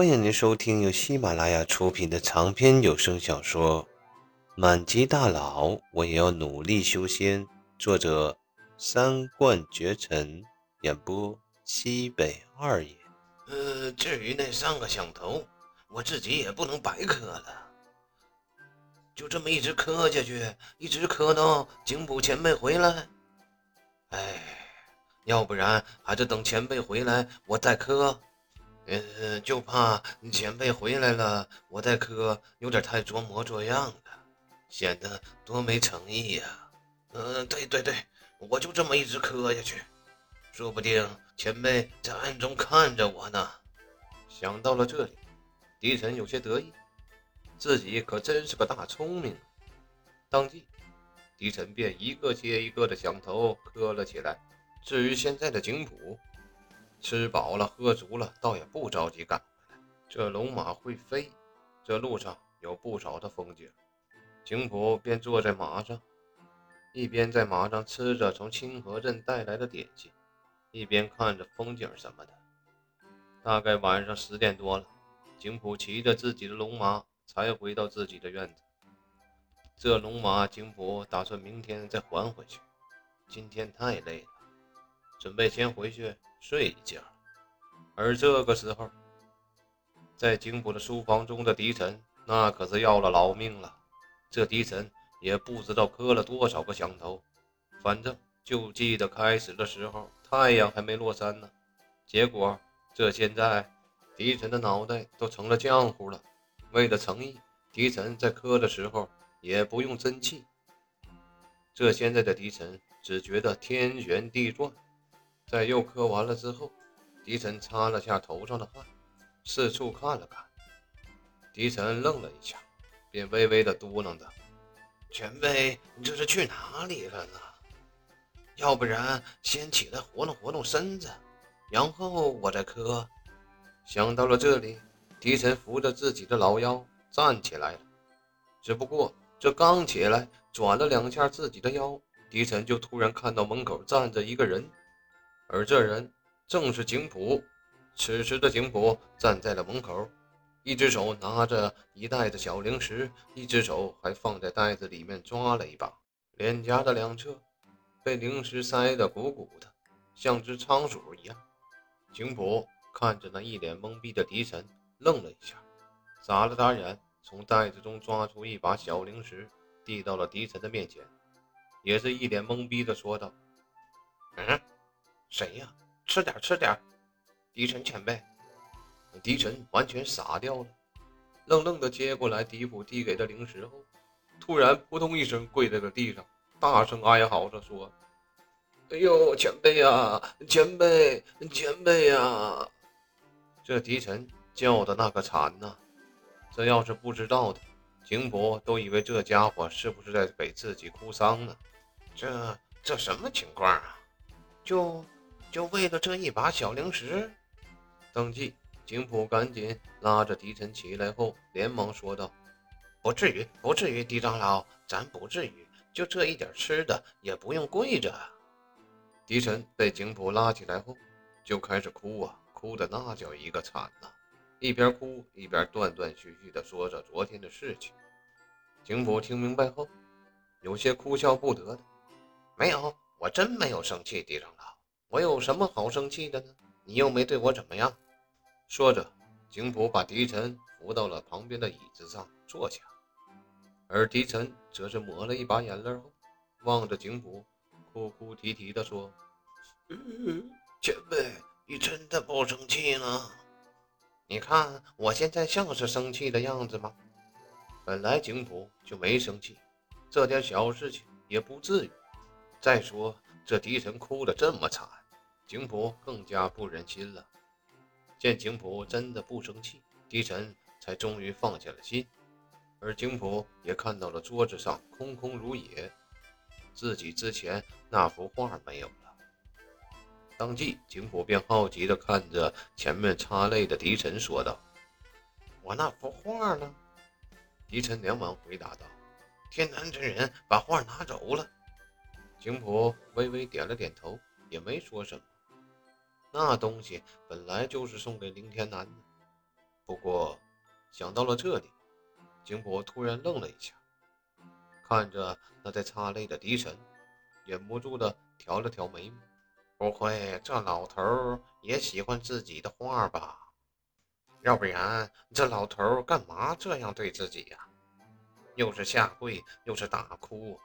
欢迎您收听由喜马拉雅出品的长篇有声小说《满级大佬我也要努力修仙》，作者三冠绝尘，演播西北二爷。呃，至于那三个响头，我自己也不能白磕了，就这么一直磕下去，一直磕到警捕前辈回来。哎，要不然还是等前辈回来我再磕。呃，就怕前辈回来了，我再磕有点太装模作样了，显得多没诚意呀。嗯，对对对，我就这么一直磕下去，说不定前辈在暗中看着我呢。想到了这里，狄晨有些得意，自己可真是个大聪明。当即，狄晨便一个接一个的响头磕了起来。至于现在的景谱。吃饱了，喝足了，倒也不着急赶回来。这龙马会飞，这路上有不少的风景。景普便坐在马上，一边在马上吃着从清河镇带来的点心，一边看着风景什么的。大概晚上十点多了，景普骑着自己的龙马才回到自己的院子。这龙马，景普打算明天再还回去，今天太累了，准备先回去。睡一觉，而这个时候，在景普的书房中的狄晨，那可是要了老命了。这狄晨也不知道磕了多少个响头，反正就记得开始的时候太阳还没落山呢。结果这现在，狄晨的脑袋都成了浆糊了。为了诚意，狄晨在磕的时候也不用真气。这现在的狄晨只觉得天旋地转。在又磕完了之后，狄晨擦了下头上的汗，四处看了看。狄晨愣了一下，便微微的嘟囔着：“前辈，你这是去哪里了呢？要不然先起来活动活动身子，然后我再磕。”想到了这里，狄晨扶着自己的老腰站起来了。只不过这刚起来，转了两下自己的腰，狄晨就突然看到门口站着一个人。而这人正是景普。此时的景普站在了门口，一只手拿着一袋子小零食，一只手还放在袋子里面抓了一把，脸颊的两侧被零食塞得鼓鼓的，像只仓鼠一样。景普看着那一脸懵逼的狄晨，愣了一下，眨了眨眼，从袋子中抓出一把小零食，递到了狄晨的面前，也是一脸懵逼的说道：“嗯。”谁呀？吃点吃点。狄晨前辈，狄晨完全傻掉了，愣愣的接过来狄普递给的零食后，突然扑通一声跪在了地上，大声哀嚎着说：“哎呦，前辈呀，前辈，前辈呀！”这狄晨叫的那个惨呐！这要是不知道的，秦博都以为这家伙是不是在给自己哭丧呢？这这什么情况啊？就。就为了这一把小零食，当即景普赶紧拉着狄晨起来后，连忙说道：“不至于，不至于，狄长老，咱不至于，就这一点吃的也不用跪着。”狄晨被景普拉起来后，就开始哭啊，哭的那叫一个惨呐！一边哭一边断断续续地说着昨天的事情。景普听明白后，有些哭笑不得的：“没有，我真没有生气，狄长老。”我有什么好生气的呢？你又没对我怎么样。说着，景普把狄晨扶到了旁边的椅子上坐下，而狄晨则是抹了一把眼泪后，望着景普，哭哭啼啼地说：“前辈，你真的不生气了？你看我现在像是生气的样子吗？本来景普就没生气，这点小事情也不至于。再说这狄晨哭得这么惨。”景普更加不忍心了，见景普真的不生气，狄晨才终于放下了心。而景普也看到了桌子上空空如也，自己之前那幅画没有了。当即，景普便好奇地看着前面擦泪的狄晨，说道：“我那幅画呢？”狄晨连忙回答道：“天南之人把画拿走了。”景普微微点了点头，也没说什么。那东西本来就是送给林天南的，不过想到了这里，金博突然愣了一下，看着那在擦泪的狄晨，忍不住的挑了挑眉毛。不会，这老头也喜欢自己的画吧？要不然这老头干嘛这样对自己呀？又是下跪，又是大哭。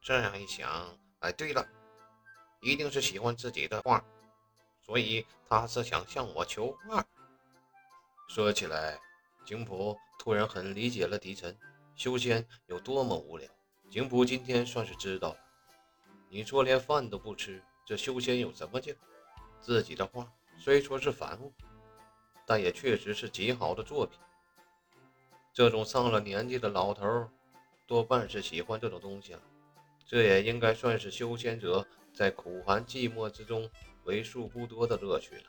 这样一想，哎，对了，一定是喜欢自己的画，所以他是想向我求画。说起来，景普突然很理解了狄晨修仙有多么无聊。景普今天算是知道了，你说连饭都不吃。这修仙有什么劲？自己的画虽说是凡物，但也确实是极好的作品。这种上了年纪的老头，多半是喜欢这种东西了。这也应该算是修仙者在苦寒寂寞之中为数不多的乐趣了。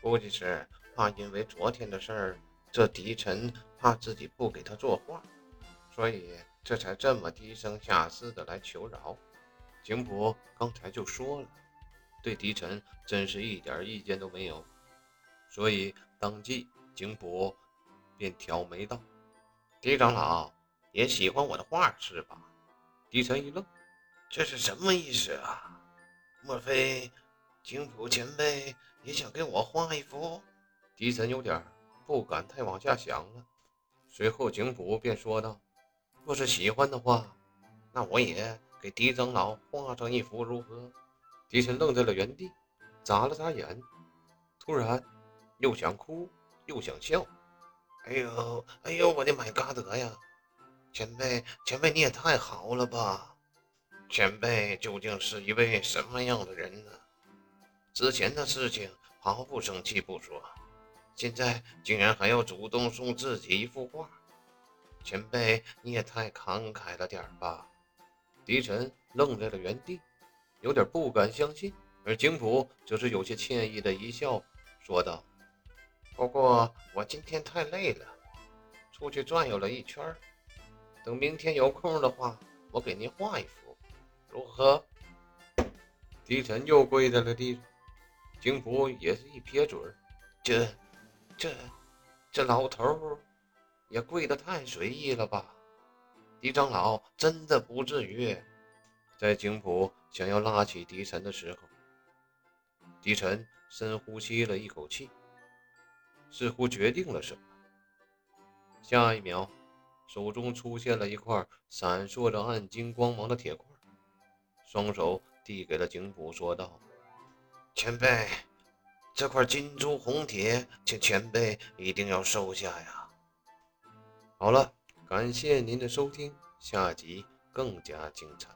估计是怕因为昨天的事儿，这狄晨怕自己不给他作画，所以这才这么低声下气的来求饶。景普刚才就说了。对狄晨真是一点意见都没有，所以当即景普便挑眉道：“狄长老也喜欢我的画是吧？”狄晨一愣：“这是什么意思啊？莫非景普前辈也想给我画一幅？”狄晨有点不敢太往下想了。随后景普便说道：“若是喜欢的话，那我也给狄长老画上一幅如何？”狄晨愣在了原地，眨了眨眼，突然又想哭又想笑。哎呦，哎呦，我的买嘎德呀！前辈，前辈你也太好了吧！前辈究竟是一位什么样的人呢？之前的事情毫不生气不说，现在竟然还要主动送自己一幅画。前辈你也太慷慨了点吧！狄晨愣在了原地。有点不敢相信，而景普则是有些歉意的一笑，说道：“不过我今天太累了，出去转悠了一圈等明天有空的话，我给您画一幅，如何？”狄晨又跪在了地上，景普也是一撇嘴：“这、这、这老头也跪得太随意了吧？狄长老真的不至于。”在景普想要拉起狄晨的时候，狄晨深呼吸了一口气，似乎决定了什么。下一秒，手中出现了一块闪烁着暗金光芒的铁块，双手递给了景普，说道：“前辈，这块金珠红铁，请前辈一定要收下呀！”好了，感谢您的收听，下集更加精彩。